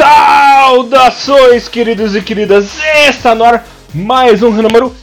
Saudações, queridos e queridas! Está no ar mais um número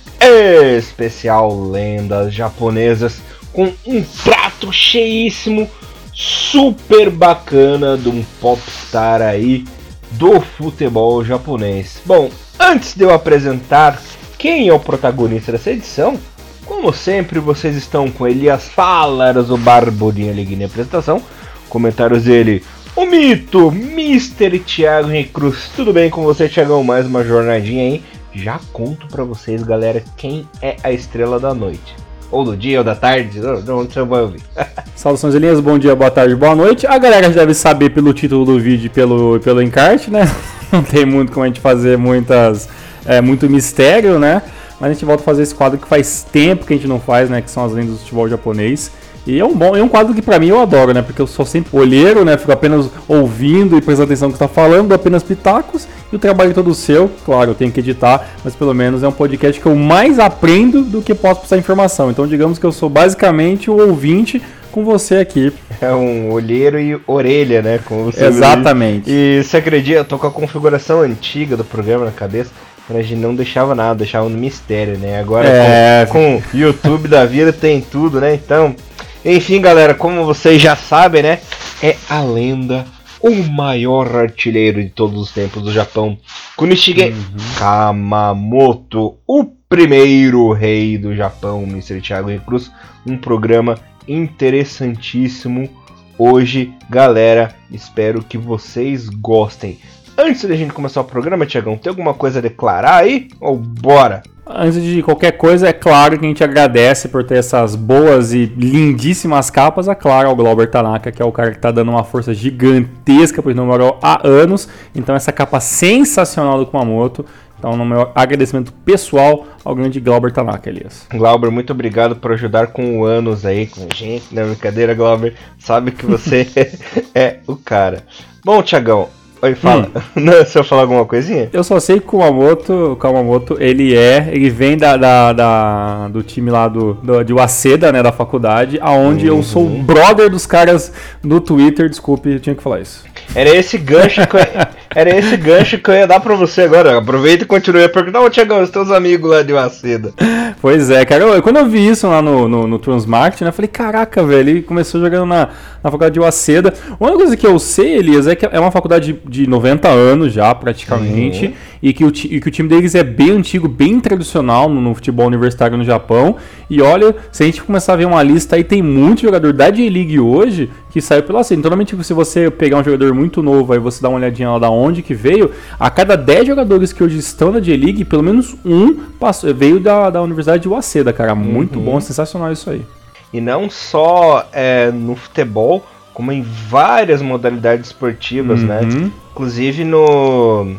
especial Lendas Japonesas com um prato cheíssimo, super bacana de um popstar aí do futebol japonês. Bom, antes de eu apresentar quem é o protagonista dessa edição, como sempre, vocês estão com Elias Falas, o Barbudinho Liguinha apresentação. Comentários dele, o mito, Mr. Thiago Recruz. Tudo bem com você, Thiagão? Mais uma jornadinha aí. Já conto pra vocês, galera, quem é a estrela da noite. Ou do dia, ou da tarde, de onde você vai ouvir. Saudações, Elias. Bom dia, boa tarde, boa noite. A galera já deve saber pelo título do vídeo e pelo, pelo encarte, né? Não tem muito como a gente fazer muitas, é, muito mistério, né? Mas a gente volta a fazer esse quadro que faz tempo que a gente não faz, né? Que são as lendas do futebol japonês. E é um bom, é um quadro que para mim eu adoro, né? Porque eu sou sempre olheiro, né? Fico apenas ouvindo e prestando atenção no que está falando, apenas pitacos, e o trabalho é todo seu. Claro, eu tenho que editar, mas pelo menos é um podcast que eu mais aprendo do que posso passar informação. Então, digamos que eu sou basicamente o ouvinte com você aqui. É um olheiro e orelha, né? Como você Exatamente. E você acredita, eu tô com a configuração antiga do programa na cabeça. A gente não deixava nada, deixava no mistério, né? Agora é... com, com YouTube da vida tem tudo, né? Então, enfim, galera, como vocês já sabem, né? É a lenda, o maior artilheiro de todos os tempos do Japão, Kunishige uhum. Kamamoto, o primeiro rei do Japão, Mr. Thiago Cruz. Um programa interessantíssimo hoje, galera. Espero que vocês gostem. Antes da gente começar o programa, Tiagão, tem alguma coisa a declarar aí? Ou bora? Antes de qualquer coisa, é claro que a gente agradece por ter essas boas e lindíssimas capas. É claro, ao Glauber Tanaka, que é o cara que está dando uma força gigantesca para o número há anos. Então, essa capa sensacional do Kumamoto. Então, no meu agradecimento pessoal ao grande Glauber Tanaka, Elias. Glauber, muito obrigado por ajudar com o anos aí com a gente. Não é brincadeira, Glauber. Sabe que você é o cara. Bom, Tiagão, Oi, fala. Hum. Não, se eu falar alguma coisinha? Eu só sei que o Kumamoto, o Kumamoto, ele é, ele vem da, da, da do time lá do, do, de Waseda, né, da faculdade, aonde uhum. eu sou uhum. brother dos caras no Twitter, desculpe, eu tinha que falar isso. Era esse gancho que eu, era esse gancho que eu ia dar pra você agora. Aproveita e continue a perguntar, ô Tiagão, os teus amigos lá de Waseda. Pois é, cara, eu, quando eu vi isso lá no, no, no Transmart, né, eu falei, caraca, velho, ele começou jogando na, na faculdade de Waseda. Uma coisa que eu sei, Elias, é que é uma faculdade de 90 anos já, praticamente, uhum. e, que o, e que o time deles é bem antigo, bem tradicional no, no, futebol universitário no Japão. E olha, se a gente começar a ver uma lista aí, tem muito jogador da J-League hoje que saiu pela C. Então, normalmente, se você pegar um jogador muito novo, aí você dá uma olhadinha lá da onde que veio, a cada 10 jogadores que hoje estão na J-League, pelo menos um passou, veio da, da Universidade de Waseda, cara. Muito uhum. bom, sensacional isso aí. E não só é, no futebol, como em várias modalidades esportivas, né? uhum. né? Inclusive no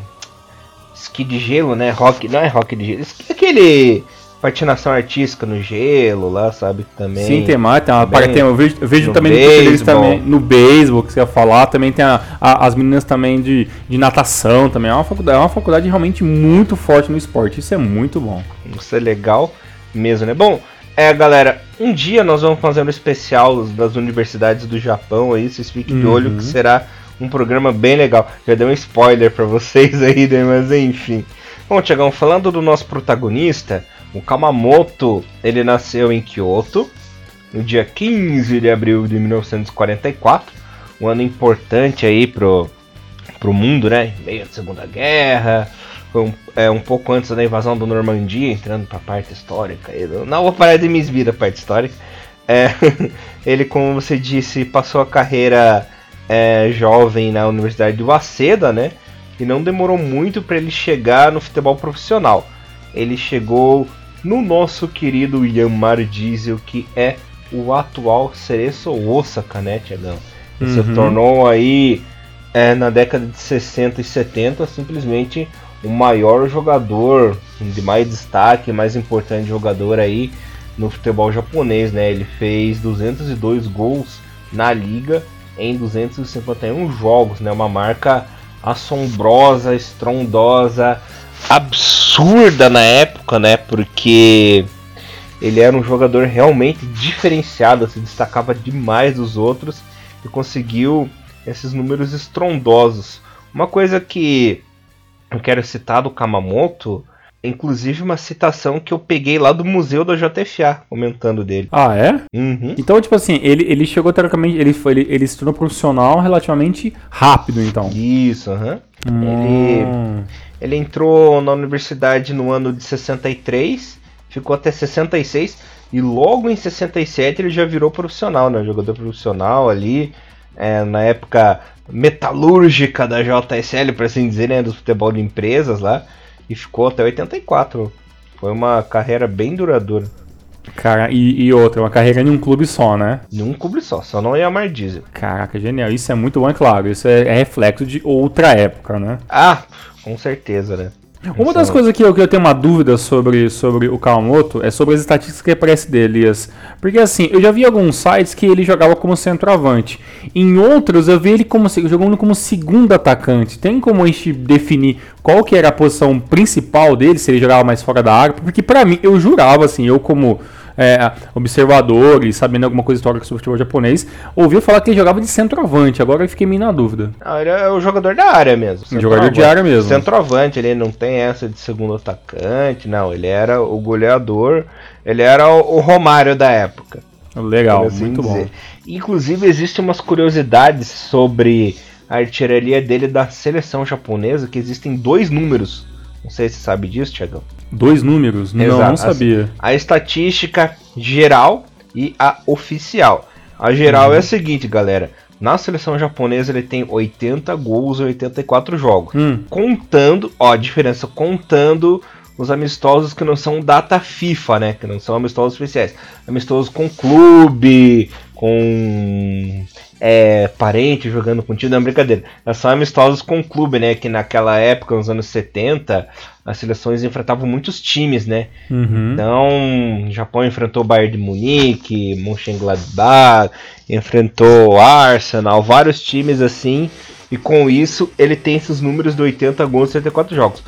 esqui de gelo, né? Rock, não é rock de gelo, aquele patinação artística no gelo lá, sabe? Também. Sim, tem mais, tem uma também, tem, eu vejo, eu vejo também no também no beisebol que você ia falar, também tem a, a, as meninas também de, de natação também. É uma faculdade, é uma faculdade realmente muito forte no esporte. Isso é muito bom. Isso é legal mesmo, né? Bom, é, galera, um dia nós vamos fazer um especial das universidades do Japão aí, vocês fiquem uhum. de olho que será um programa bem legal. Já dei um spoiler para vocês aí, né? Mas enfim. Bom, Tiagão, falando do nosso protagonista, o Kamamoto, ele nasceu em Kyoto no dia 15 de abril de 1944, um ano importante aí pro, pro mundo, né? Meio da Segunda Guerra, um, é, um pouco antes da invasão do Normandia, entrando para a parte histórica. Não vou parar de me esvir a parte histórica. É, ele, como você disse, passou a carreira é, jovem na Universidade de Waseda, né? E não demorou muito para ele chegar no futebol profissional. Ele chegou no nosso querido Yamar Diesel, que é o atual Cereço Osaka, né, Tiagão? Ele uhum. se tornou aí é, na década de 60 e 70 simplesmente o maior jogador de mais destaque, mais importante jogador aí no futebol japonês, né? Ele fez 202 gols na liga em 251 jogos, né? Uma marca assombrosa, estrondosa, absurda na época, né? Porque ele era um jogador realmente diferenciado, se destacava demais dos outros e conseguiu esses números estrondosos. Uma coisa que eu quero citar do Kamamoto, inclusive uma citação que eu peguei lá do museu da JFA, comentando dele. Ah, é? Uhum. Então, tipo assim, ele, ele chegou teoricamente, ele, foi, ele, ele se tornou profissional relativamente rápido, então. Isso, aham. Hum. Ele, ele entrou na universidade no ano de 63, ficou até 66, e logo em 67 ele já virou profissional, né? Jogador profissional ali, é, na época metalúrgica da JSL, por assim dizer, né? Do futebol de empresas lá, e ficou até 84. Foi uma carreira bem duradoura. Cara, e, e outra, uma carreira em um clube só, né? Num clube só, só não ia mais diesel. Caraca, genial. Isso é muito bom, é claro. Isso é, é reflexo de outra época, né? Ah, com certeza, né? Uma das coisas que eu, que eu tenho uma dúvida sobre, sobre o Kawamoto é sobre as estatísticas que aparece dele, Elias. Porque assim, eu já vi alguns sites que ele jogava como centroavante. Em outros eu vi ele como jogando como segundo atacante. Tem como a gente definir qual que era a posição principal dele, se ele jogava mais fora da área? Porque para mim, eu jurava assim, eu como é, observador e sabendo alguma coisa histórica sobre o futebol japonês, ouviu falar que ele jogava de centroavante. Agora eu fiquei meio na dúvida. Ah, ele é o jogador da área mesmo. Jogador de área mesmo. Centroavante, ele não tem essa de segundo atacante, não. Ele era o goleador, ele era o, Romário da época. Legal, assim muito dizer. bom. Inclusive, existem umas curiosidades sobre a artilharia dele da seleção japonesa, que existem dois números. Não sei se você sabe disso, Tiagão. Dois números? Não, Exato. não sabia. A, a, estatística geral e a oficial. A geral uhum. é a seguinte, galera. Na seleção japonesa ele tem 80 gols em 84 jogos. Hum. Contando, ó, a diferença, contando os amistosos que não são data FIFA, né? Que não são amistosos especiais. Amistosos com clube, com é, parente jogando contigo, não é brincadeira. É só amistosos com clube, né? Que naquela época, nos anos 70, as seleções enfrentavam muitos times, né? Uhum. Então, o Japão enfrentou o Bayern de Munique, Mönchengladbach, enfrentou Arsenal, vários times assim. E com isso, ele tem esses números de 80 gols em 74 jogos.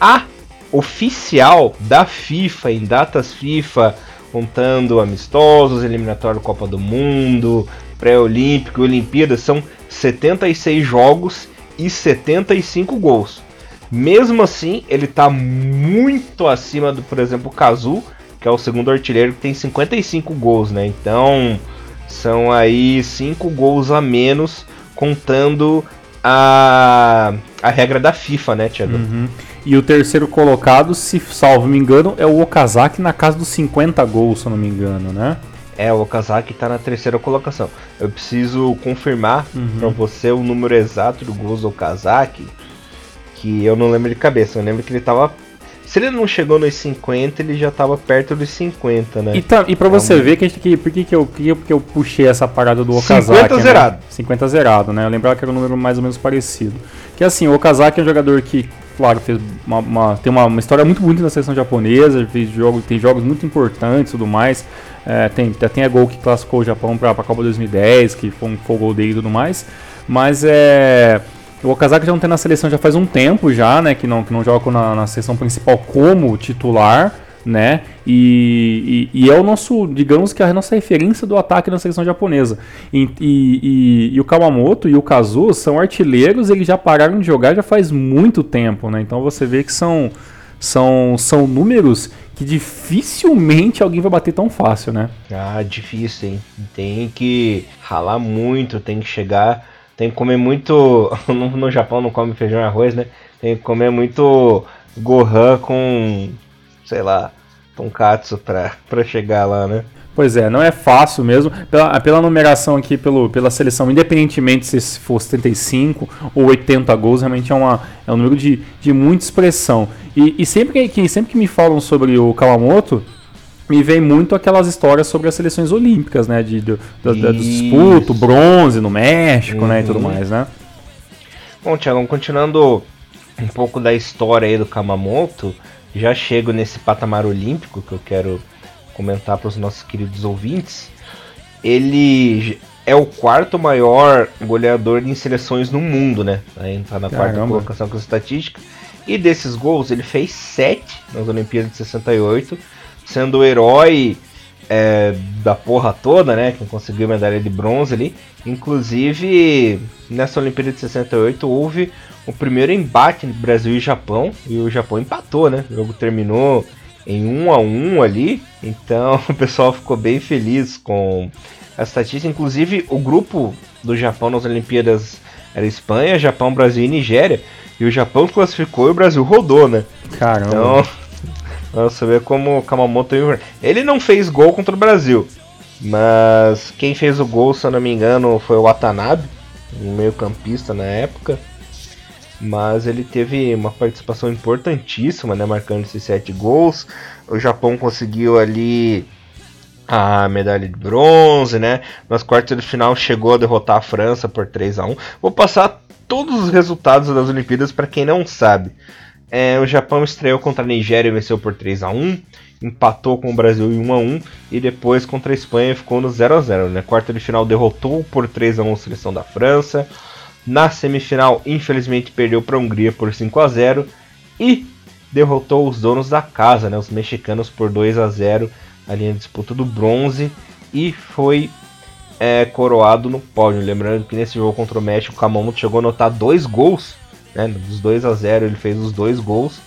A oficial da FIFA, em datas FIFA, contando amistosos, eliminatório Copa do Mundo, pré-olímpico, Olimpíada, são 76 jogos e 75 gols. Mesmo assim, ele está muito acima do, por exemplo, o Kazu, que é o segundo artilheiro, que tem 55 gols, né? Então, são aí 5 gols a menos, contando a, a regra da FIFA, né, Thiago? Uhum. E o terceiro colocado, se salvo me engano, é o Okazaki na casa dos 50 gols, se eu não me engano, né? É, o Okazaki tá na terceira colocação. Eu preciso confirmar uhum. para você o número exato do gols do Okazaki, que eu não lembro de cabeça. Eu lembro que ele tava se ele não chegou nos 50, ele já estava perto dos 50, né? E, tá, e pra é você ver que, que por que, que, eu, que, que eu puxei essa parada do Okazaki? 50 né? zerado. 50 zerado, né? Eu lembrava que era um número mais ou menos parecido. Que assim, o Okazaki é um jogador que, claro, fez uma, uma tem uma, uma, história muito bonita na seleção japonesa, fez jogo, tem jogos muito importantes e tudo mais. É, tem, tem a gol que classificou o Japão para a Copa 2010, que foi um, gol dele e tudo mais. Mas é. O Okazaki já não tem na seleção já faz um tempo já, né? Que não, que não joga na, na seleção principal como titular, né? E, e, e, é o nosso, digamos que a nossa referência do ataque na seleção japonesa. E, e, e, o Kawamoto e o Kazu são artilheiros, eles já pararam de jogar já faz muito tempo, né? Então você vê que são, são, são números que dificilmente alguém vai bater tão fácil, né? Ah, difícil, hein? Tem que ralar muito, tem que chegar tem que comer muito. No, no Japão não come feijão e arroz, né? Tem que comer muito Gohan com, sei lá, tonkatsu pra, pra chegar lá, né? Pois é, não é fácil mesmo. Pela, pela numeração aqui, pelo, pela seleção, independentemente se for 75 ou 80 gols, realmente é, uma, é um número de, de muita expressão. E, e sempre, que, sempre que me falam sobre o Kawamoto, me vem muito aquelas histórias sobre as seleções olímpicas, né? De, de, de disputa, bronze no México, uhum. né? E tudo uhum. mais, né? Bom, Thiago, continuando um pouco da história aí do Kamamoto, já chego nesse patamar olímpico que eu quero comentar para os nossos queridos ouvintes. Ele é o quarto maior goleador em seleções no mundo, né? Aí tá na Caramba. quarta colocação com a estatística. E desses gols, ele fez sete nas Olimpíadas de 68 sendo o herói é, da porra toda, né? Quem conseguiu medalha de bronze ali. Inclusive, nessa Olimpíada de 68 houve o primeiro embate entre Brasil e Japão. E o Japão empatou, né? O jogo terminou em 1 um a 1 um ali. Então o pessoal ficou bem feliz com a estatística. Inclusive, o grupo do Japão nas Olimpíadas era Espanha, Japão, Brasil e Nigéria. E o Japão classificou e o Brasil rodou, né? Caramba. Então, você vê como o Kamamoto. Ele não fez gol contra o Brasil. Mas quem fez o gol, se eu não me engano, foi o Watanabe, um meio-campista na época. Mas ele teve uma participação importantíssima, né? Marcando esses sete gols. O Japão conseguiu ali a medalha de bronze, né? Nas quartas de final chegou a derrotar a França por 3 a 1 Vou passar todos os resultados das Olimpíadas para quem não sabe. É, o Japão estreou contra a Nigéria e venceu por 3 a 1 empatou com o Brasil em 1 a 1 e depois contra a Espanha ficou no 0 a 0 né? Quarta de final derrotou por 3 a 1 a seleção da França. Na semifinal, infelizmente, perdeu para a Hungria por 5 a 0 e derrotou os donos da casa, né? Os mexicanos por 2 a 0 ali na disputa do bronze e foi é, coroado no pódio. Lembrando que nesse jogo contra o México, o Kamamoto chegou a anotar dois gols, né, dos 2 a 0 ele fez os dois gols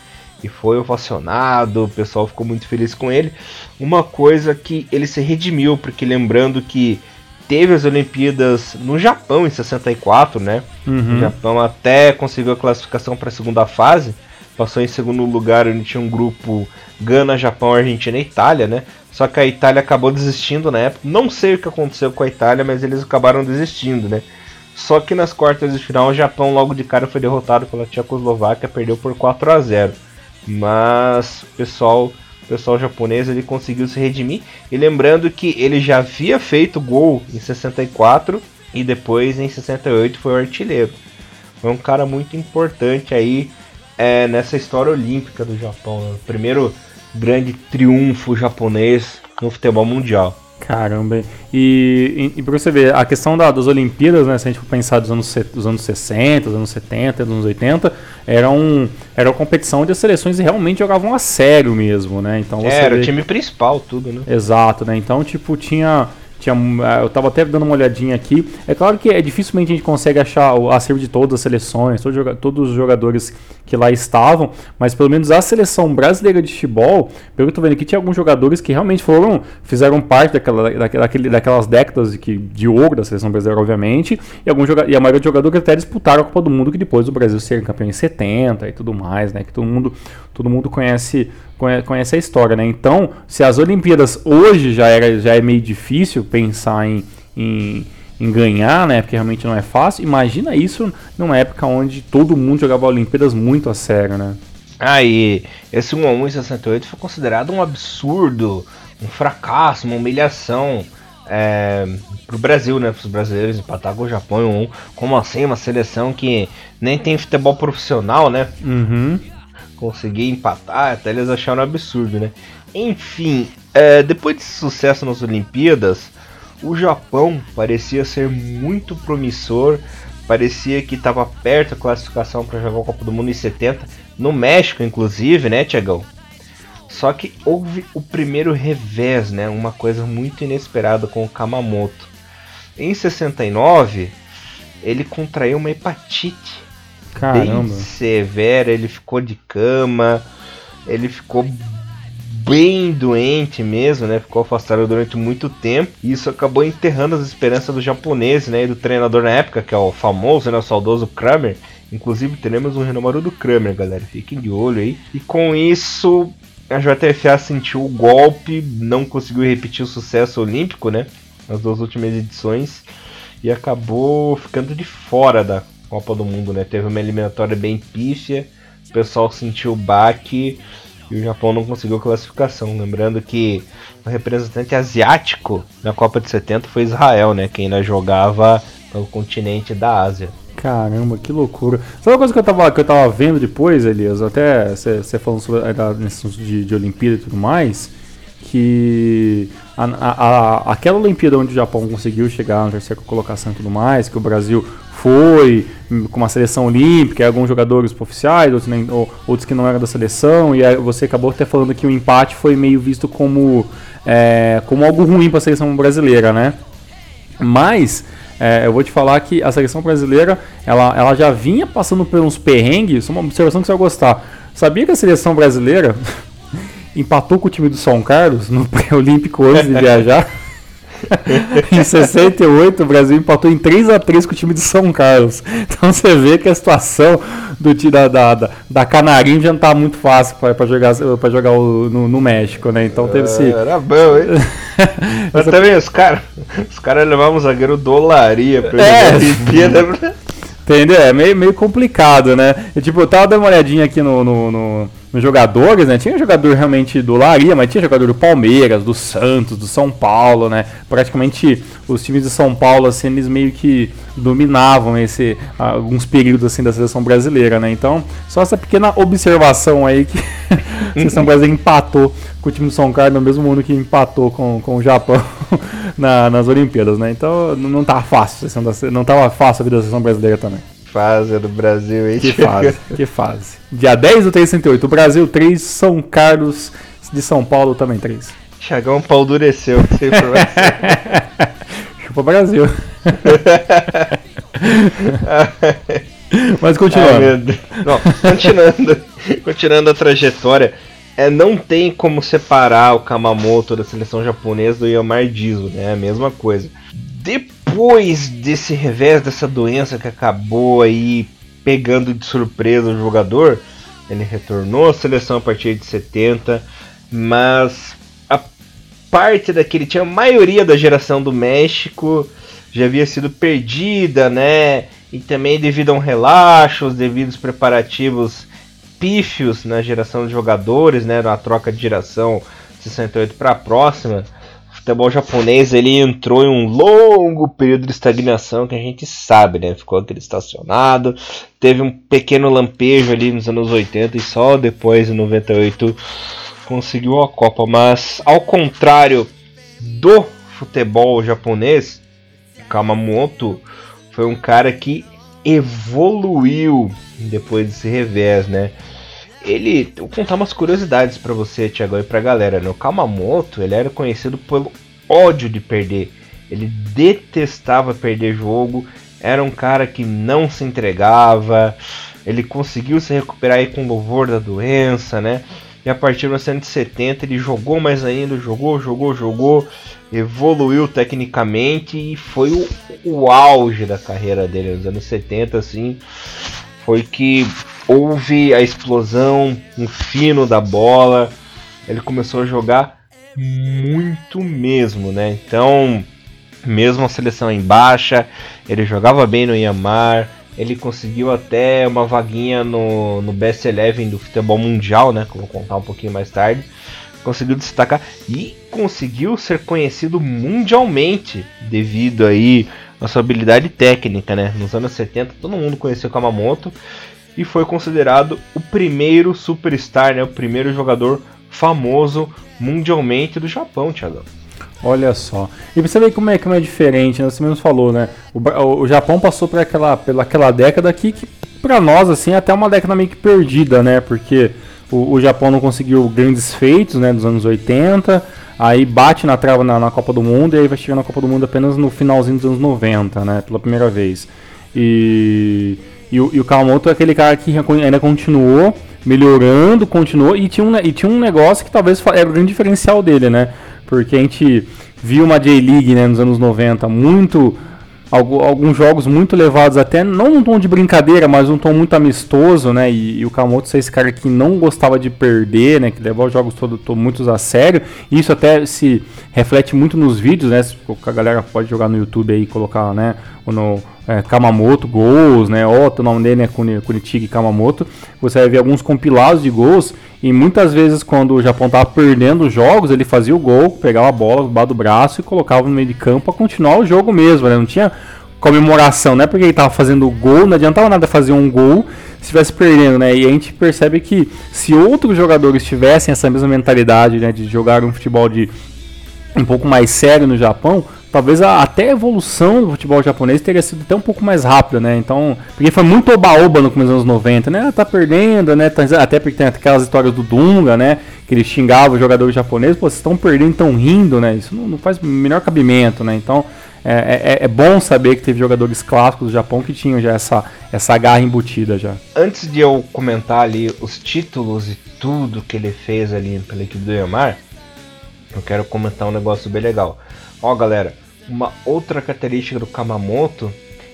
e foi ovacionado, o pessoal ficou muito feliz com ele. Uma coisa que ele se redimiu, porque lembrando que teve as Olimpíadas no Japão em 64, né? Uhum. O Japão até conseguiu a classificação para a segunda fase, passou em segundo lugar, onde tinha um grupo Gana, Japão, Argentina e Itália, né? Só que a Itália acabou desistindo na época. Não sei o que aconteceu com a Itália, mas eles acabaram desistindo, né? Só que nas quartas de final o Japão logo de cara foi derrotado pela Tchecoslováquia, perdeu por 4 a 0. Mas o pessoal, o pessoal japonês ele conseguiu se redimir. E lembrando que ele já havia feito gol em 64 e depois em 68 foi o artilheiro. Foi um cara muito importante aí é, nessa história olímpica do Japão. Né? Primeiro grande triunfo japonês no futebol mundial. Caramba, e, e, e pra você ver, a questão da, das Olimpíadas, né, se a gente for pensar dos anos, dos anos 60, dos anos 70, dos anos 80, era, um, era uma competição onde as seleções realmente jogavam a sério mesmo, né? Então você era vê... o time principal, tudo, né? Exato, né? Então, tipo, tinha tinha, é, eu estava até dando uma olhadinha aqui. É claro que é dificilmente a gente consegue achar o acervo de todas as seleções, todos, todos os jogadores que lá estavam, mas pelo menos a seleção brasileira de futebol, pelo que eu tô vendo aqui, tinha alguns jogadores que realmente foram, fizeram parte daquela, daquele, daquelas décadas de, que, de ouro da seleção brasileira, obviamente, e, alguns e a maioria de jogadores até disputaram a Copa do Mundo, que depois do Brasil ser campeão em 70 e tudo mais, né? Que todo mundo, todo mundo conhece conhece a história, né? Então, se as Olimpíadas hoje já, era, já é meio difícil pensar em, em, em, ganhar, né? Porque realmente não é fácil. Imagina isso numa época onde todo mundo jogava Olimpíadas muito a sério, né? Ah, e esse 1x1 em 68 foi considerado um absurdo, um fracasso, uma humilhação é, pro Brasil, né? Para os brasileiros empatar com o Japão em 1 Como assim? Uma seleção que nem tem futebol profissional, né? Uhum conseguir empatar, até eles acharam absurdo, né? Enfim, é, depois desse sucesso nas Olimpíadas, o Japão parecia ser muito promissor, parecia que estava perto da classificação para jogar a Copa do Mundo em 70, no México, inclusive, né, Tiagão? Só que houve o primeiro revés, né? Uma coisa muito inesperada com o Kamamoto. Em 69, ele contraiu uma hepatite Caramba. bem severa, ele ficou de cama, ele ficou bem doente mesmo, né? Ficou afastado durante muito tempo. E isso acabou enterrando as esperanças do japonês, né? E do treinador na época, que é o famoso, né? O saudoso Kramer. Inclusive teremos um renomado do Kramer, galera. Fiquem de olho aí. E com isso, a JFA sentiu o golpe, não conseguiu repetir o sucesso olímpico, né? Nas duas últimas edições. E acabou ficando de fora da Copa do Mundo, né? Teve uma eliminatória bem pífia, o pessoal sentiu o baque e o Japão não conseguiu classificação. Lembrando que o representante asiático na Copa de 70 foi Israel, né? Que ainda jogava no continente da Ásia. Caramba, que loucura. Sabe uma coisa que eu tava, que eu tava vendo depois, Elias? Até você falando sobre nesse de, de Olimpíada e tudo mais, que a, a, aquela Olimpíada onde o Japão conseguiu chegar na terceira colocação e tudo mais, que o Brasil foi com uma seleção olímpica, alguns jogadores oficiais, outros, nem, outros que não eram da seleção, e você acabou até falando que o empate foi meio visto como, é, como algo ruim para a seleção brasileira, né? Mas é, eu vou te falar que a seleção brasileira ela, ela já vinha passando por uns perrengues, uma observação que você vai gostar. Sabia que a seleção brasileira empatou com o time do São Carlos no pré-olímpico antes de viajar? em 68, o Brasil empatou em 3 a 3 com o time de São Carlos. Então você vê que a situação do da, da, da, Canarinho já não tá muito fácil para jogar, pra jogar o, no, no, México, né? Então teve esse. Era bom, hein? Mas também os caras os cara levavam um zagueiro dolaria pra é. Olimpíada. Entendeu? É meio, meio complicado, né? E, tipo, eu tava dando uma olhadinha aqui no, no, no nos jogadores, né? Tinha jogador realmente do Laria, mas tinha jogador do Palmeiras, do Santos, do São Paulo, né? Praticamente os times de São Paulo, assim, eles meio que dominavam esse alguns períodos assim da seleção brasileira, né? Então, só essa pequena observação aí que a seleção brasileira empatou com o time do São Carlos no mesmo ano que empatou com, com o Japão na, nas Olimpíadas, né? Então, não tá fácil, não tava fácil a vida da seleção brasileira também fase do Brasil, hein? Que fase, que fase. Dia 10 do 368, Brasil 3, São Carlos de São Paulo também 3. Chagão pau dureceu essa informação. Chupa Brasil. Mas continuando. Não, continuando, continuando a trajetória, é, não tem como separar o Kamamoto da seleção japonesa do Yamar Dizo, né? É a mesma coisa. Depois desse revés, dessa doença que acabou aí pegando de surpresa o jogador, ele retornou à seleção a partir de 70, mas a parte daquele tinha a maioria da geração do México já havia sido perdida, né? E também devido a um relaxo, os devidos preparativos pífios na geração de jogadores, né? Na troca de geração 68 para a próxima futebol japonês ele entrou em um longo período de estagnação que a gente sabe, né? Ficou aquele estacionado, teve um pequeno lampejo ali nos anos 80 e só depois em 98 conseguiu a Copa, mas ao contrário do futebol japonês, Kamamoto foi um cara que evoluiu depois desse revés, né? Ele. Vou contar umas curiosidades para você, Thiago, e pra galera. Né? O Kamamoto ele era conhecido pelo ódio de perder. Ele detestava perder jogo. Era um cara que não se entregava. Ele conseguiu se recuperar aí com louvor da doença, né? E a partir de 1970 ele jogou mais ainda, jogou, jogou, jogou, evoluiu tecnicamente e foi o, o auge da carreira dele nos anos 70, assim. Foi que houve a explosão, um fino da bola. Ele começou a jogar muito mesmo, né? Então, mesmo a seleção em baixa, ele jogava bem no Yamar. Ele conseguiu até uma vaguinha no, no Best Eleven do futebol mundial, né? Que eu vou contar um pouquinho mais tarde. Conseguiu destacar e conseguiu ser conhecido mundialmente devido aí a sua habilidade técnica, né? Nos anos 70 todo mundo conheceu o Kamamoto e foi considerado o primeiro superstar, né, o primeiro jogador famoso mundialmente do Japão, Thiago. Olha só. E você ver como é que é diferente, né? Você mesmo falou, né? O, o Japão passou por aquela, pela aquela década aqui que, pra nós, assim, é até uma década meio que perdida, né? Porque o, o Japão não conseguiu grandes feitos, né? Dos anos 80. Aí bate na trava na, na Copa do Mundo e aí vai chegar na Copa do Mundo apenas no finalzinho dos anos 90, né? Pela primeira vez. E e o, e o Kawamoto é aquele cara que ainda continuou melhorando, continuou e tinha um, e tinha um negócio que talvez era o grande diferencial dele, né? Porque a gente viu uma J-League né, nos anos 90 muito alguns jogos muito levados até não num tom de brincadeira, mas um tom muito amistoso, né? E, e o Kamoto é esse cara que não gostava de perder, né? Que levava os jogos todos todo, a sério. E isso até se reflete muito nos vídeos, né? A galera pode jogar no YouTube aí colocar, né? No, é, Kamamoto, gols, né? Ó, o nome dele é Kunitigi Kamamoto. Você vai ver alguns compilados de gols e muitas vezes quando o Japão tava perdendo os jogos, ele fazia o gol, pegava a bola debaixo do braço e colocava no meio de campo para continuar o jogo mesmo, né? Não tinha comemoração, não é porque ele tava fazendo gol, não adiantava nada fazer um gol se estivesse perdendo, né? E a gente percebe que se outros jogadores tivessem essa mesma mentalidade, né, de jogar um futebol de um pouco mais sério no Japão, talvez a, até a evolução do futebol japonês teria sido até um pouco mais rápida, né? Então, porque foi muito oba-oba no começo dos anos 90, né? Tá perdendo, né? Tá, até porque tem aquelas histórias do Dunga, né? Que ele xingava os jogadores japoneses, pô, vocês estão perdendo, estão rindo, né? Isso não, não faz menor cabimento, né? Então, é, é, é, bom saber que teve jogadores clássicos do Japão que tinham já essa, essa garra embutida já. Antes de eu comentar ali os títulos e tudo que ele fez ali pela equipe do Yamar, eu quero comentar um negócio bem legal. Ó, galera, uma outra característica do Kamamoto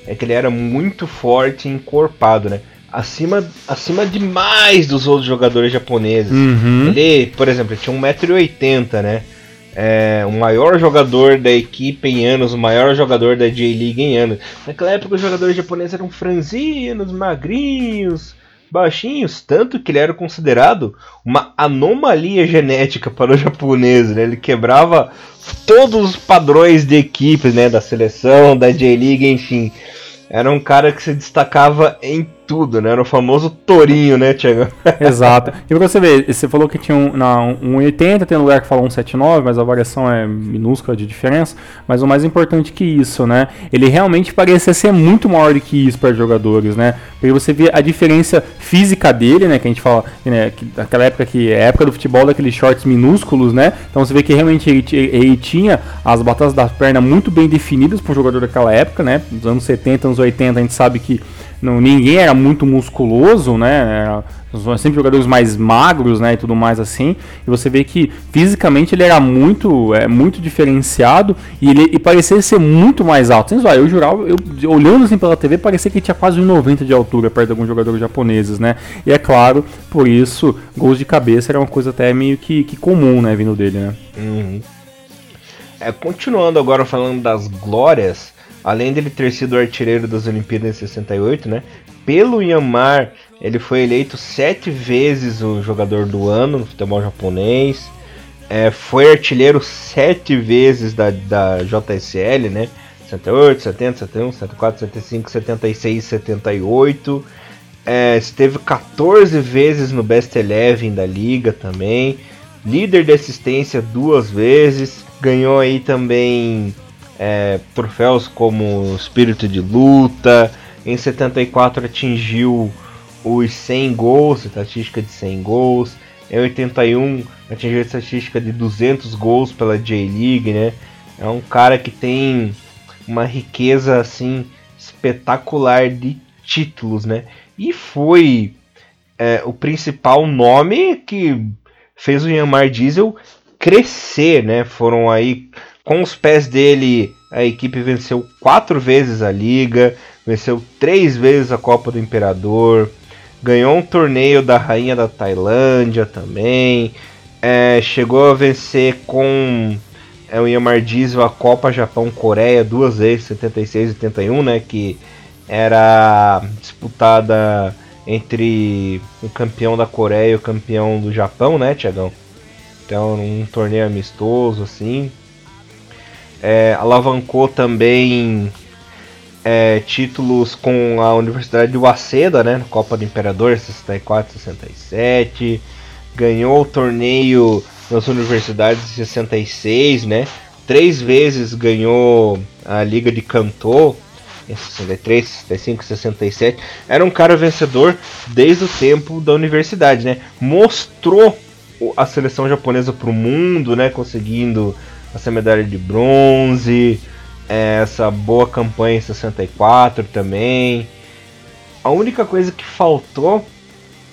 é que ele era muito forte e encorpado, né? Acima, acima demais dos outros jogadores japoneses. Uhum. Ele, por exemplo, ele tinha 1,80m, né? É, o maior jogador da equipe em anos, o maior jogador da J-League em anos. Naquela época os jogadores japoneses eram franzinos, magrinhos, baixinhos, tanto que ele era considerado uma anomalia genética para o japonês. Né? Ele quebrava todos os padrões de equipes, né? da seleção, da J-League, enfim. Era um cara que se destacava em tudo, né? Era o famoso tourinho, né, Thiago? Exato. E pra você ver, você falou que tinha um, não, um 80, tem lugar que fala 179, mas a variação é minúscula de diferença. Mas o mais importante que isso, né? Ele realmente parecia ser muito maior do que isso para jogadores, né? Porque você vê a diferença física dele, né? Que a gente fala, né? Que, naquela época que é a época do futebol, daqueles shorts minúsculos, né? Então você vê que realmente ele, ele tinha as batatas da perna muito bem definidas para um jogador daquela época, né? Nos anos 70, anos 80, a gente sabe que não, ninguém era muito musculoso, né? Era sempre jogadores mais magros, né, e tudo mais assim. E você vê que fisicamente ele era muito, é, muito diferenciado e ele e parecia ser muito mais alto. Sem eu jurava, eu olhando assim pela TV, parecia que ele tinha quase 1,90 de altura perto de alguns jogadores japoneses, né? E é claro, por isso, gols de cabeça era uma coisa até meio que, que comum, né, vindo dele, né? Uhum. É, continuando agora falando das glórias, além dele ter sido artilheiro das Olimpíadas em 68, né? Pelo Yanmar, ele foi eleito sete vezes o jogador do ano no futebol japonês. É, foi artilheiro sete vezes da, da JSL, né? 78, 70, 71, 74, 75, 76, 78. É, esteve 14 vezes no Best Eleven da liga também. Líder de assistência duas vezes. Ganhou aí também é, troféus como Espírito de Luta. Em 74 atingiu os 100 gols, estatística de 100 gols. Em 81 atingiu a estatística de 200 gols pela J-League, né? É um cara que tem uma riqueza assim espetacular de títulos, né? E foi é, o principal nome que fez o Yanmar Diesel crescer, né? Foram aí com os pés dele, a equipe venceu quatro vezes a liga, venceu três vezes a Copa do Imperador, ganhou um torneio da Rainha da Tailândia também, é, chegou a vencer com é, o Yamar Diesel a Copa Japão-Coreia duas vezes, 76 e 81, né, que era disputada entre o campeão da Coreia e o campeão do Japão, né, Tiagão? Então, um torneio amistoso assim é, alavancou também é, títulos com a Universidade de Waseda, né, Copa do Imperador 64 67, ganhou o torneio nas universidades de 66, né, três vezes ganhou a Liga de Cantô em 63, 65, 67. Era um cara vencedor desde o tempo da universidade, né? Mostrou a seleção japonesa para o mundo, né? Conseguindo essa medalha de bronze, essa boa campanha em 64 também. A única coisa que faltou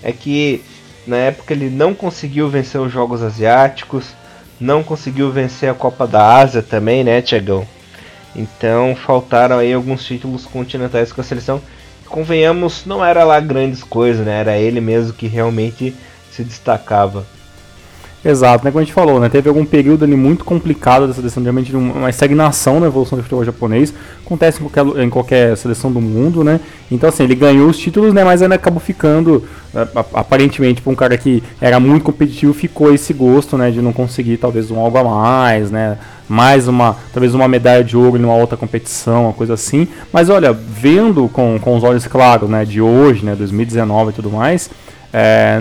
é que na época ele não conseguiu vencer os Jogos Asiáticos, não conseguiu vencer a Copa da Ásia também, né, Tiagão? Então faltaram aí alguns títulos continentais com a seleção. Convenhamos, não era lá grandes coisas, né? Era ele mesmo que realmente se destacava. Exato, né? Como a gente falou, né? Teve algum período ali muito complicado dessa seleção, realmente uma estagnação na evolução do futebol japonês. Acontece em qualquer, em qualquer seleção do mundo, né? Então, assim, ele ganhou os títulos, né? Mas ainda acabou ficando, é, aparentemente, para um cara que era muito competitivo, ficou esse gosto, né? De não conseguir, talvez, um algo a mais, né? Mais uma, talvez uma medalha de ouro em uma outra competição, uma coisa assim. Mas, olha, vendo com, com os olhos claros, né? De hoje, né? 2019 e tudo mais, é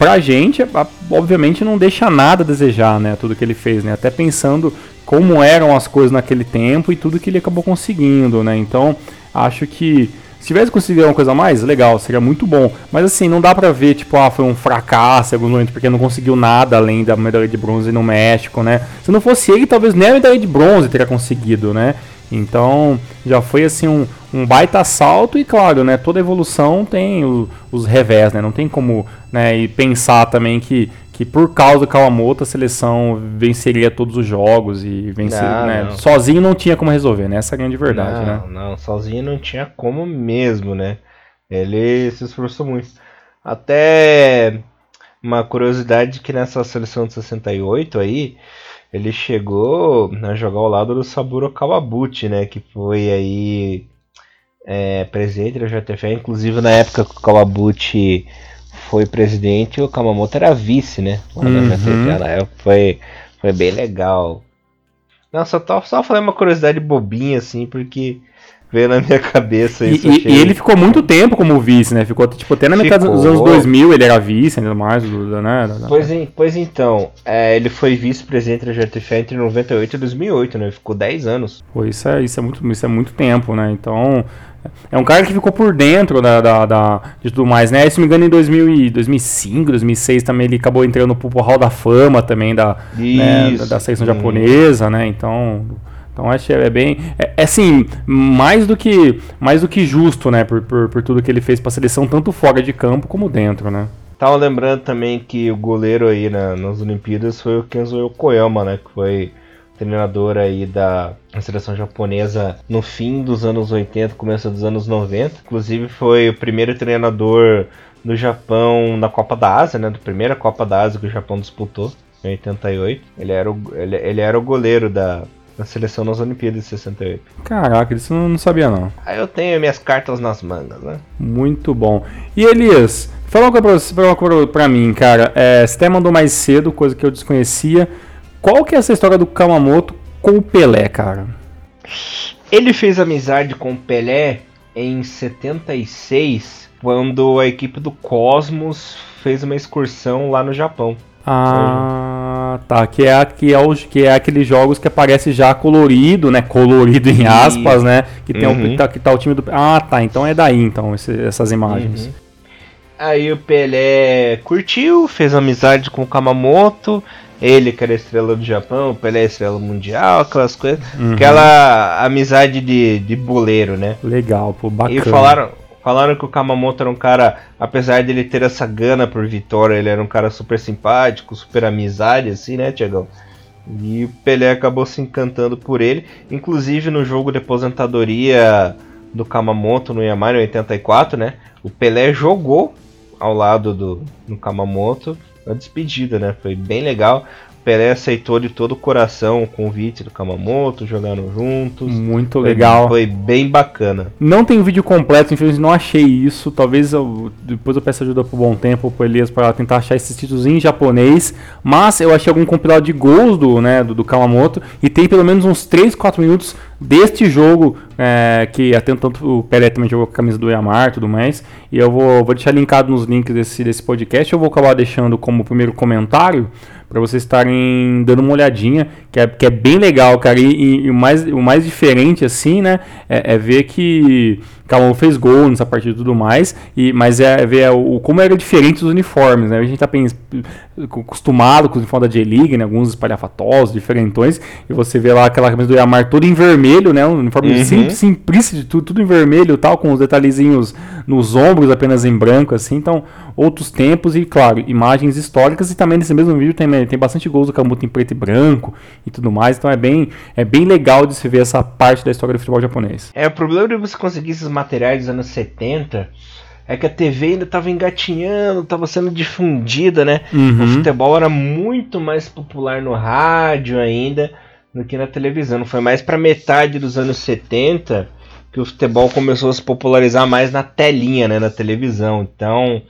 pra gente, obviamente, não deixa nada a desejar, né? Tudo que ele fez, né? Até pensando como eram as coisas naquele tempo e tudo que ele acabou conseguindo, né? Então, acho que se tivesse conseguido uma coisa a mais, legal, seria muito bom. Mas assim, não dá pra ver, tipo, ah, foi um fracasso algum momento, porque não conseguiu nada além da medalha de bronze no México, né? Se não fosse ele, talvez nem a medalha de bronze teria conseguido, né? Então, já foi assim um, um baita salto e claro, né, toda evolução tem o, os revés, né? Não tem como, né, e pensar também que que por causa do Kawamoto a seleção venceria todos os jogos e vencer, não, né? Não. Sozinho não tinha como resolver, né? Essa é a grande verdade, não, né? Não, sozinho não tinha como mesmo, né? Ele se esforçou muito. Até uma curiosidade que nessa seleção de 68 aí, ele chegou a jogar ao lado do Saburo Kawabuchi, né? Que foi aí é, presidente da JTF, inclusive na época que o Kawabuchi foi presidente, o Kamamoto era vice, né? Uhum. Foi, foi bem legal. Não, só, só falei uma curiosidade bobinha, assim, porque veio na minha cabeça isso. E, e, ele ficou muito tempo como vice, né? Ficou, tipo, até na ficou. metade dos anos 2000 ele era vice, ainda mais, né? Pois, pois então, é, ele foi vice-presidente da JTF entre 98 e 2008, né? Ficou 10 anos. Pô, isso é, isso é, muito, isso é muito tempo, né? Então, é um cara que ficou por dentro da, da, da, de tudo mais, né? Se não me engano, em 2000 2005, 2006 também ele acabou entrando pro Hall da Fama também da, né, da, da, seleção japonesa, né? Então, então acho que é bem, é, é assim, mais do que mais do que justo, né? Por, por, por tudo que ele fez para a seleção tanto fora de campo como dentro, né? Tava lembrando também que o goleiro aí na, nas Olimpíadas foi o Kenzo Yokoyama, né? Que foi treinador aí da seleção japonesa no fim dos anos 80, começo dos anos 90. Inclusive foi o primeiro treinador do Japão na Copa da Ásia, né? Da primeira Copa da Ásia que o Japão disputou em 88. Ele era o, ele, ele era o goleiro da, da seleção nas Olimpíadas de 68. Caraca, isso eu não sabia não. Aí eu tenho minhas cartas nas mangas, né? Muito bom. E Elias, fala uma coisa pra, pra, pra mim, cara. É, você até mandou mais cedo, coisa que eu desconhecia. Qual que é essa história do Kamamoto com o Pelé, cara? Ele fez amizade com o Pelé em 76, quando a equipe do Cosmos fez uma excursão lá no Japão. Ah, tá. Que é, que, é os, que é aqueles jogos que aparece já colorido, né? Colorido em aspas, né? Que tem uhum. um, que, tá, que tá o time do. Ah, tá. Então é daí, então, esse, essas imagens. Uhum. Aí o Pelé curtiu, fez amizade com o Kamamoto ele que era estrela do Japão, Pelé estrela mundial, aquelas coisas. Uhum. Aquela amizade de, de boleiro, né? Legal, pô, bacana. E falaram, falaram que o Kamamoto era um cara, apesar de ele ter essa gana por vitória, ele era um cara super simpático, super amizade, assim, né, Tiagão? E o Pelé acabou se encantando por ele. Inclusive no jogo de aposentadoria do Kamamoto no Yamari 84, né? O Pelé jogou ao lado do, do Kamamoto uma despedida, né? Foi bem legal. Pelé aceitou de todo o coração o convite do Kamamoto, jogaram juntos. Muito legal. Foi bem bacana. Não tem o vídeo completo, infelizmente não achei isso. Talvez eu, depois eu peça ajuda por bom tempo pro Elias para tentar achar esses títulos em japonês. Mas eu achei algum compilado de gols do, né, do, do Kamamoto e tem pelo menos uns 3, 4 minutos deste jogo, é, que até tanto o Pelé também jogou com a camisa do Yamar e tudo mais. E eu vou, vou deixar linkado nos links desse, desse podcast. Eu vou acabar deixando como primeiro comentário para vocês estarem dando uma olhadinha, que é, que é bem legal, cara. E, e o, mais, o mais diferente, assim, né, é, é ver que Calma fez gol nessa partida e tudo mais, e, mas é ver o, como era diferente os uniformes, né? A gente tá acostumado com os uniformes da J-League, né? Alguns espalhafatosos, diferentões, e você vê lá aquela camisa do Yamar todo em vermelho, né? Um uniforme uhum. sim, simplício de tudo, tudo em vermelho tal, com os detalhezinhos nos ombros apenas em branco, assim. Então, outros tempos e, claro, imagens históricas, e também nesse mesmo vídeo tem, tem bastante gols do Kamuto em preto e branco e tudo mais, então é bem, é bem legal de se ver essa parte da história do futebol japonês. É, o problema de você conseguir esses materiais dos anos 70 é que a TV ainda estava engatinhando, estava sendo difundida, né? Uhum. O futebol era muito mais popular no rádio ainda do que na televisão. Não foi mais para metade dos anos 70 que o futebol começou a se popularizar mais na telinha, né, na televisão. Então,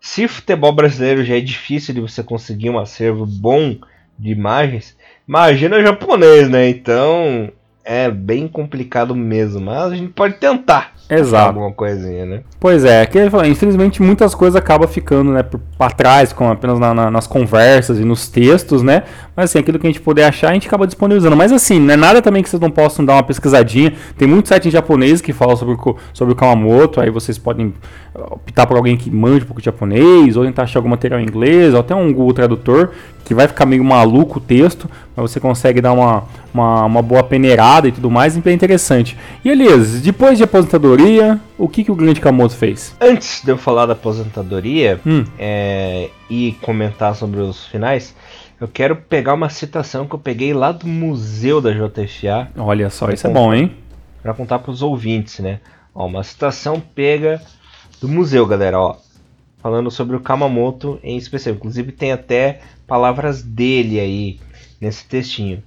se o futebol brasileiro já é difícil de você conseguir um acervo bom de imagens, imagina o japonês, né? Então, é bem complicado mesmo, mas a gente pode tentar. Exato. Alguma coisinha, né? Pois é, que infelizmente muitas coisas acabam ficando, né, para trás, com apenas na, na, nas conversas e nos textos, né? Mas assim, aquilo que a gente puder achar, a gente acaba disponibilizando. Mas assim, não é nada também que vocês não possam dar uma pesquisadinha. Tem muito site em japonês que fala sobre o, sobre o Kawamoto, aí vocês podem optar por alguém que mande um pouco de japonês, ou tentar achar algum material em inglês, ou até um Google Tradutor, que vai ficar meio maluco o texto, mas você consegue dar uma, uma, uma boa peneirada e tudo mais, é interessante. E Elias, depois de aposentadoria, o que, que o grande Kamoto fez? Antes de eu falar da aposentadoria hum. é, e comentar sobre os finais, eu quero pegar uma citação que eu peguei lá do museu da JFA. Olha só, isso é bom, hein? Para contar para os ouvintes, né? Ó, uma citação pega do museu, galera, ó. Falando sobre o Kamamoto em especial. Inclusive tem até palavras dele aí nesse textinho.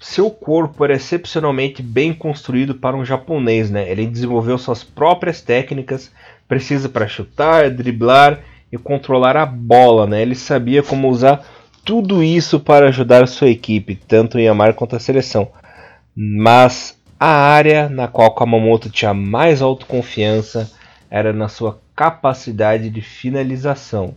Seu corpo era excepcionalmente bem construído para um japonês, né? Ele desenvolveu suas próprias técnicas, precisa para chutar, driblar e controlar a bola, né? Ele sabia como usar tudo isso para ajudar sua equipe, tanto em Yamar quanto a seleção. Mas a área na qual Kamamoto tinha mais autoconfiança era na sua capacidade de finalização.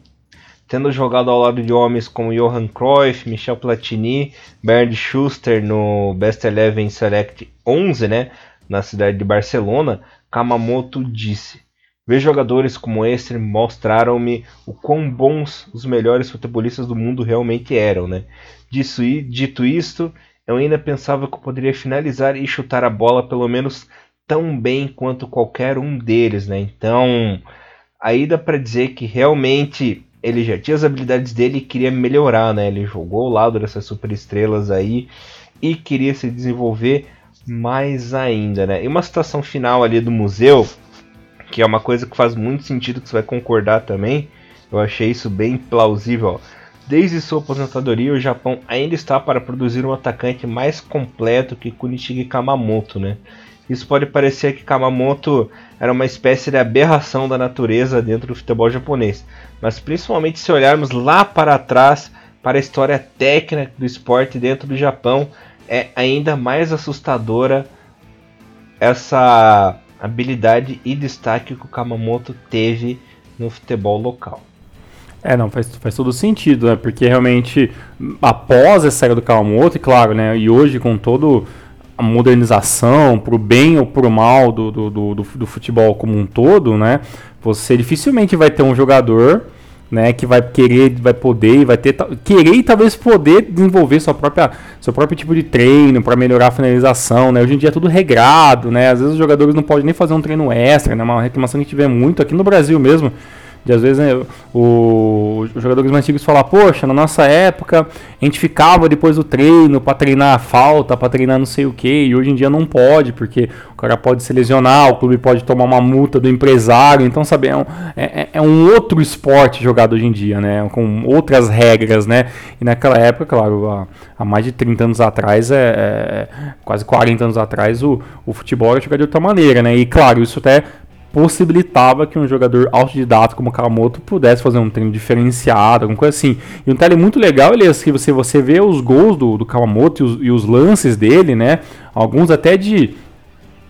Tendo jogado ao lado de homens como Johan Cruyff, Michel Platini, Bernd Schuster no Best Eleven Select 11, né, na cidade de Barcelona, Kamamoto disse: Ver jogadores como esse mostraram-me o quão bons os melhores futebolistas do mundo realmente eram, né? Disso, dito isto, eu ainda pensava que eu poderia finalizar e chutar a bola pelo menos tão bem quanto qualquer um deles, né? Então, aí dá para dizer que realmente ele já tinha as habilidades dele e queria melhorar, né? Ele jogou ao lado dessas superestrelas aí e queria se desenvolver mais ainda, né? E uma situação final ali do museu, que é uma coisa que faz muito sentido, que você vai concordar também, eu achei isso bem plausível. Desde sua aposentadoria, o Japão ainda está para produzir um atacante mais completo que Kunichigi Kamamoto, né? Isso pode parecer que Kamamoto era uma espécie de aberração da natureza dentro do futebol japonês, mas principalmente se olharmos lá para trás para a história técnica do esporte dentro do Japão, é ainda mais assustadora essa habilidade e destaque que o Kamamoto teve no futebol local. É, não, faz, faz todo sentido, né? Porque realmente, após essa saída do Kawamoto, e claro, né? E hoje com todo a modernização, pro bem ou pro mal do, do, do, do, futebol como um todo, né? Você dificilmente vai ter um jogador né, que vai querer, vai poder, vai ter querer e talvez poder desenvolver sua própria, seu próprio tipo de treino para melhorar a finalização, né? Hoje em dia é tudo regrado, né? Às vezes os jogadores não podem nem fazer um treino extra, né? Uma reclamação que vê muito aqui no Brasil mesmo de às vezes né, o, os jogadores mais antigos falam, poxa, na nossa época a gente ficava depois do treino para treinar a falta, para treinar não sei o que, e hoje em dia não pode, porque o cara pode se lesionar, o clube pode tomar uma multa do empresário, então sabe, é um, é, é, é um outro esporte jogado hoje em dia, né? Com outras regras, né? E naquela época, claro, há, há mais de 30 anos atrás, é, é, quase 40 anos atrás, o, o futebol era jogado de outra maneira, né? E claro, isso até possibilitava que um jogador autodidata como o Kawamoto pudesse fazer um treino diferenciado, alguma coisa assim. E um detalhe muito legal, é que você, você vê os gols do, do Kawamoto e os, e os lances dele, né? Alguns até de.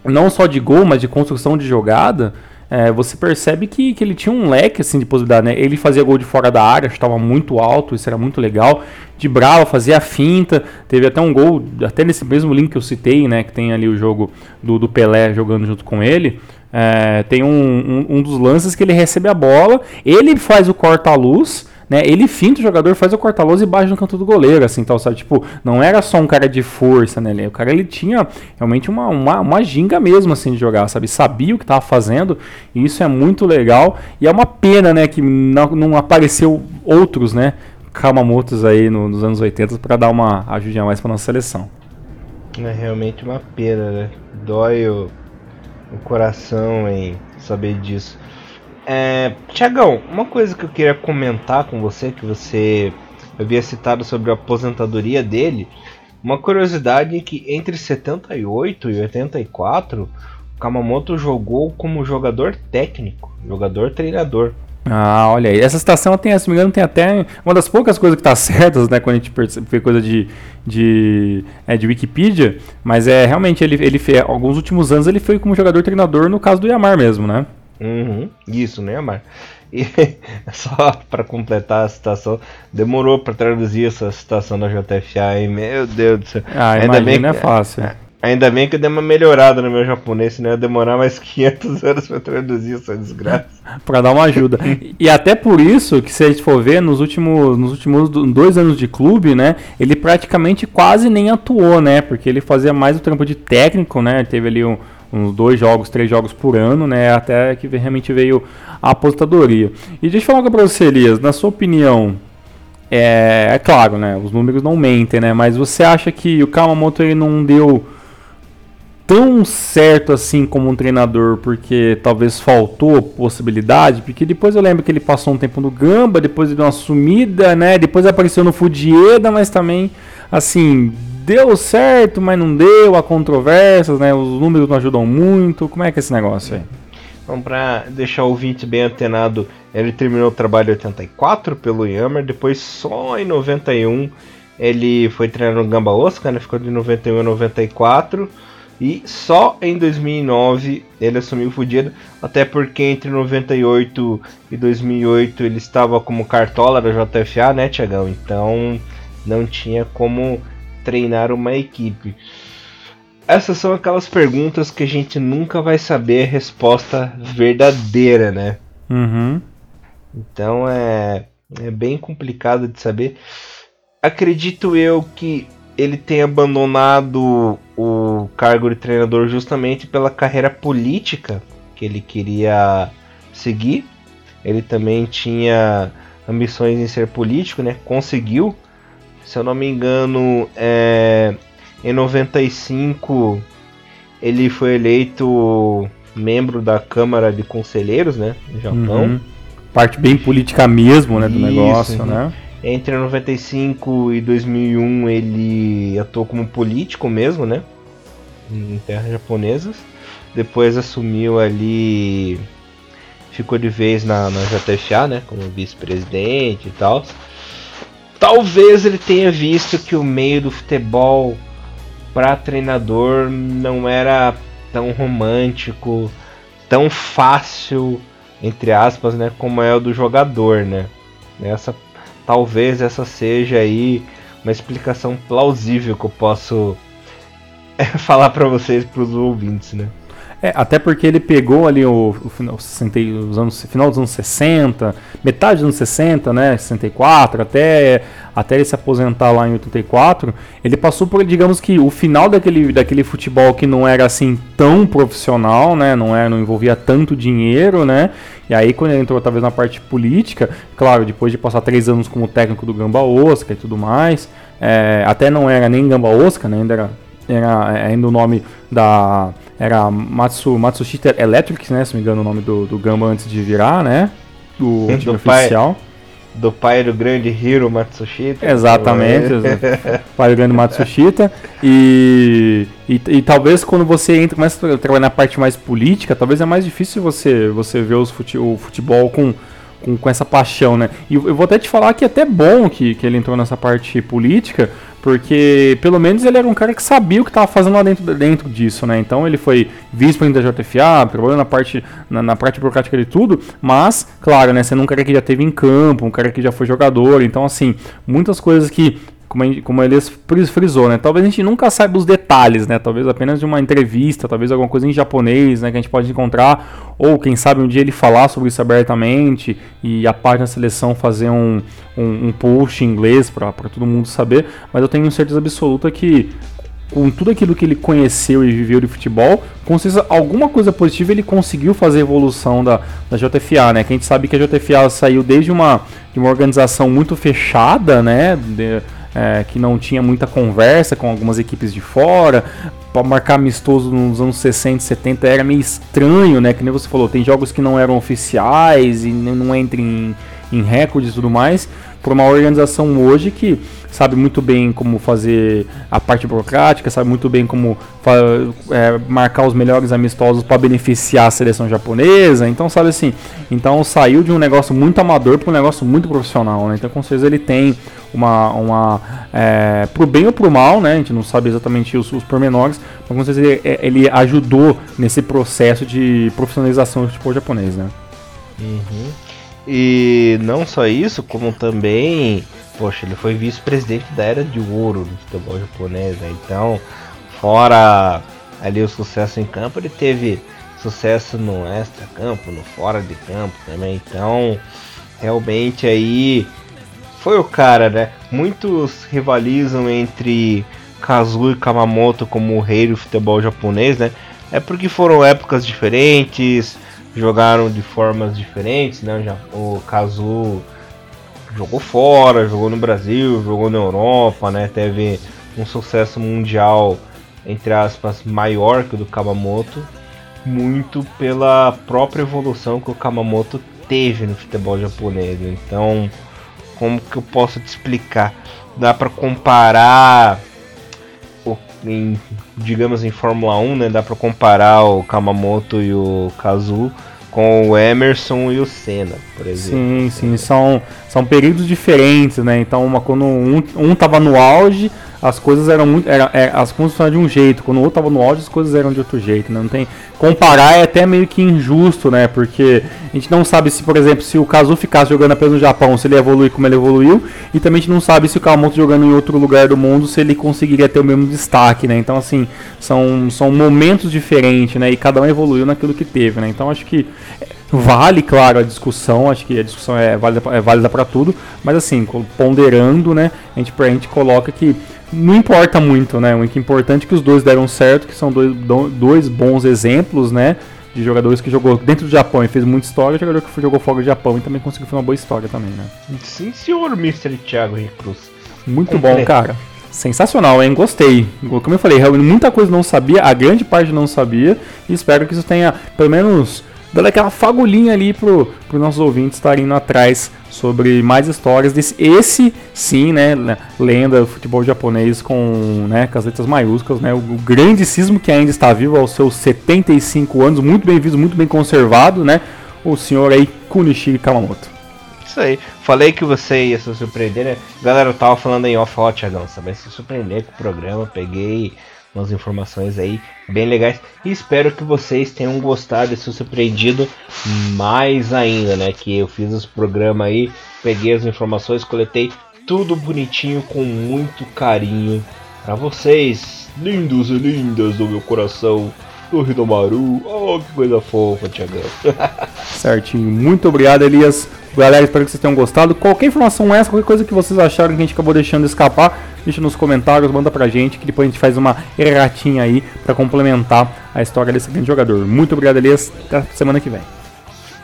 Não só de gol, mas de construção de jogada. É, você percebe que, que ele tinha um leque assim, de possibilidade, né? Ele fazia gol de fora da área, estava muito alto, isso era muito legal. De brava, fazia a finta. Teve até um gol, até nesse mesmo link que eu citei, né? Que tem ali o jogo do, do Pelé jogando junto com ele. É, tem um, um, um, dos lances que ele recebe a bola, ele faz o corta-luz, né? Ele finta o jogador, faz o corta-luz e bate no canto do goleiro, assim, tal, sabe? Tipo, não era só um cara de força, né? O cara, ele tinha realmente uma, uma, uma ginga mesmo, assim, de jogar, sabe? Sabia o que estava fazendo, e isso é muito legal. E é uma pena, né, que não, não apareceu outros, né? Kamamotos aí no, nos anos 80 para dar uma ajudinha mais para nossa seleção. É realmente uma pena, né? Dói o o coração em saber disso. É, Tiagão, uma coisa que eu queria comentar com você, que você havia citado sobre a aposentadoria dele, uma curiosidade é que entre 78 e 84, o Kamamoto jogou como jogador técnico, jogador treinador. Ah, olha aí. Essa citação tem, se não me engano, tem até uma das poucas coisas que tá certas, né? Quando a gente vê coisa de, de, é, de Wikipedia. Mas é realmente, ele, ele fez, alguns últimos anos ele foi como jogador treinador no caso do Yamar mesmo, né? Uhum, isso, né, Yamar? E só para completar a citação, demorou para traduzir essa citação da JFA, hein? Meu Deus do céu. Ah, Ainda bem que, é fácil. É, Ainda bem que eu dei uma melhorada no meu japonês, senão ia demorar mais 500 anos para traduzir essa desgraça. para dar uma ajuda. e até por isso que se a gente for ver, nos últimos, nos últimos dois anos de clube, né, ele praticamente quase nem atuou, né, porque ele fazia mais o trampo de técnico, né, teve ali um, uns dois jogos, três jogos por ano, né, até que realmente veio a aposentadoria. E deixa eu falar uma coisa pra você, Elias, na sua opinião, é, é claro, né, os números não mentem, né, mas você acha que o Kamamoto ele não deu tão certo assim como um treinador, porque talvez faltou possibilidade, porque depois eu lembro que ele passou um tempo no Gamba, depois ele deu uma sumida, né? Depois apareceu no Fudieda, mas também assim, deu certo, mas não deu, há controvérsias, né? Os números não ajudam muito. Como é que é esse negócio aí? Então, pra deixar o ouvinte bem antenado, ele terminou o trabalho em 84 pelo Yammer, depois só em 91 ele foi treinar no Gamba Osaka, né? Ficou de 91 a 94. E só em 2009 ele assumiu o Fudido, até porque entre 98 e 2008 ele estava como cartola da JFA, né, Tiagão? Então não tinha como treinar uma equipe. Essas são aquelas perguntas que a gente nunca vai saber a resposta verdadeira, né? Uhum. Então é, é bem complicado de saber. Acredito eu que ele tem abandonado o cargo de treinador justamente pela carreira política que ele queria seguir. Ele também tinha ambições em ser político, né? Conseguiu. Se eu não me engano, é... em 95 ele foi eleito membro da Câmara de Conselheiros, né? No Japão. Uhum. Parte bem política mesmo, né? Do Isso, negócio, uhum. né? Entre 95 e 2001 ele atuou como político mesmo, né? Em terras japonesas. Depois assumiu ali. Ficou de vez na, na JFA, né? Como vice-presidente e tal. Talvez ele tenha visto que o meio do futebol para treinador não era tão romântico, tão fácil, entre aspas, né? Como é o do jogador, né? Essa talvez essa seja aí uma explicação plausível que eu posso falar para vocês, para os ouvintes, né? É, até porque ele pegou ali o, o, final, os anos, final dos anos 60, metade dos anos 60, né, 64, até, até ele se aposentar lá em 84, ele passou por, digamos que, o final daquele, daquele futebol que não era assim tão profissional, né, não, era, não envolvia tanto dinheiro, né, e aí quando ele entrou talvez na parte política, claro, depois de passar três anos como técnico do Gamba Osaka e tudo mais, é, até não era nem Gamba Osaka, né, ainda era, era ainda o nome da era Matsu, Matsushita Electric, né? Se não me engano o nome do, do Gamba antes de virar, né? Do time oficial. do pai do grande Hiro Matsushita. Exatamente, pai do grande Matsushita. E, e, e, talvez quando você entra, começa a trabalhar na parte mais política, talvez é mais difícil você, você ver os fute, o futebol com, com, com essa paixão, né? E eu vou até te falar que é até bom que, que ele entrou nessa parte política, porque pelo menos ele era um cara que sabia o que estava fazendo lá dentro, dentro disso, né? Então ele foi vice-presidente da JFA, trabalhou na parte, na, na, parte burocrática de tudo, mas, claro, né? Sendo um cara que já teve em campo, um cara que já foi jogador, então assim, muitas coisas que como, como frisou, né? Talvez a gente nunca saiba os detalhes, né? Talvez apenas de uma entrevista, talvez alguma coisa em japonês, né? Que a gente pode encontrar, ou quem sabe um dia ele falar sobre isso abertamente e a página seleção fazer um, um, um post em inglês para todo mundo saber. Mas eu tenho certeza absoluta que com tudo aquilo que ele conheceu e viveu de futebol, com certeza alguma coisa positiva ele conseguiu fazer a evolução da, da JFA, né? Que a gente sabe que a JFA saiu desde uma, de uma organização muito fechada, né? De, é, que não tinha muita conversa com algumas equipes de fora. Para marcar amistoso nos anos 60 e 70 era meio estranho, né? Que nem você falou, tem jogos que não eram oficiais e não entram em, em recordes e tudo mais. por uma organização hoje que sabe muito bem como fazer a parte burocrática, sabe muito bem como é, marcar os melhores amistosos para beneficiar a seleção japonesa. Então, sabe assim, então saiu de um negócio muito amador para um negócio muito profissional. Né? Então, com certeza ele tem uma, uma é, pro bem ou pro mal, né? A gente não sabe exatamente os, os pormenores, mas com certeza ele, é, ele ajudou nesse processo de profissionalização do futebol japonês, né? Uhum. E não só isso, como também poxa, ele foi vice-presidente da era de ouro do futebol japonês, né? Então, fora ali o sucesso em campo, ele teve sucesso no extra-campo, no fora de campo também. Então, realmente aí foi o cara, né? Muitos rivalizam entre Kazuo e Kamamoto como o rei do futebol japonês, né? É porque foram épocas diferentes, jogaram de formas diferentes, né? O Kazuo jogou fora, jogou no Brasil, jogou na Europa, né? Teve um sucesso mundial, entre aspas, maior que o do Kamamoto, muito pela própria evolução que o Kamamoto teve no futebol japonês. Então, como que eu posso te explicar? Dá para comparar em, digamos em Fórmula 1, né? Dá para comparar o Kamamoto e o Kazu com o Emerson e o Senna, por exemplo. Sim, sim, são, são períodos diferentes, né? Então, uma, quando um, um tava no auge, as coisas eram muito. Era, é, as coisas funcionavam de um jeito, quando o outro tava no auge, as coisas eram de outro jeito, né? Não tem. Comparar é até meio que injusto, né? Porque a gente não sabe se, por exemplo, se o Kazu ficasse jogando apenas no Japão, se ele evoluir como ele evoluiu, e também a gente não sabe se o Kawamoto jogando em outro lugar do mundo, se ele conseguiria ter o mesmo destaque, né? Então, assim, são, são momentos diferentes, né? E cada um evoluiu naquilo que teve, né? Então, acho que Vale, claro, a discussão, acho que a discussão é válida, é válida para tudo, mas assim, ponderando, né, a gente, a gente coloca que não importa muito, né, o que é importante é que os dois deram certo, que são dois, dois bons exemplos, né, de jogadores que jogou dentro do Japão e fez muita história, jogador que jogou fora do Japão e também conseguiu fazer uma boa história também, né. Sim, senhor Mr. Thiago Cruz. Muito bom, cara. Sensacional, hein? Gostei. Como eu falei, realmente muita coisa não sabia, a grande parte não sabia, e espero que isso tenha, pelo menos, dando aquela fagulhinha ali pro, pro nossos ouvintes estarem indo atrás sobre mais histórias desse esse sim, né, lenda do futebol japonês com, né, com as letras maiúsculas, né, o, o grande sismo que ainda está vivo aos seus 75 anos, muito bem visto, muito bem conservado, né, o senhor aí Kunichi Kamamoto. Isso aí, falei que você ia se surpreender, né? Galera, eu tava falando em off, ó, Thiagão, você vai se surpreender com o programa, peguei umas informações aí bem legais. E espero que vocês tenham gostado e se surpreendido mais ainda, né? Que eu fiz esse programa aí, peguei as informações, coletei tudo bonitinho com muito carinho para vocês, lindos e lindas do meu coração do Ridomaru. Oh, que coisa fofa, Tiagão. Certinho. Muito obrigado, Elias. Galera, espero que vocês tenham gostado. Qualquer informação essa, qualquer coisa que vocês acharam que a gente acabou deixando escapar, deixa nos comentários, manda pra gente, que depois a gente faz uma erratinha aí para complementar a história desse grande jogador. Muito obrigado, Elias. Até semana que vem.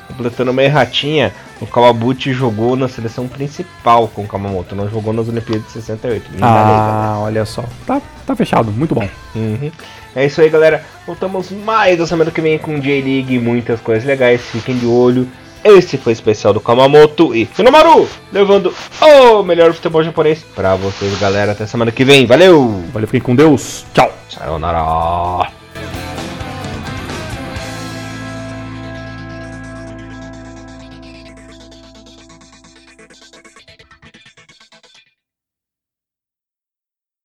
Completando uma erratinha, o Kawabuchi jogou na seleção principal com o Kamamoto, não jogou nas Olimpíadas de 68. Ah, olha só. Tá, tá fechado, muito bom. Uhum. É isso aí, galera. Voltamos mais na semana que vem com J-League e muitas coisas legais. Fiquem de olho. Esse foi o especial do Kamamoto e Hinomaru, levando o melhor futebol japonês pra vocês, galera. Até semana que vem. Valeu! Valeu, fiquem com Deus. Tchau. Sayonara.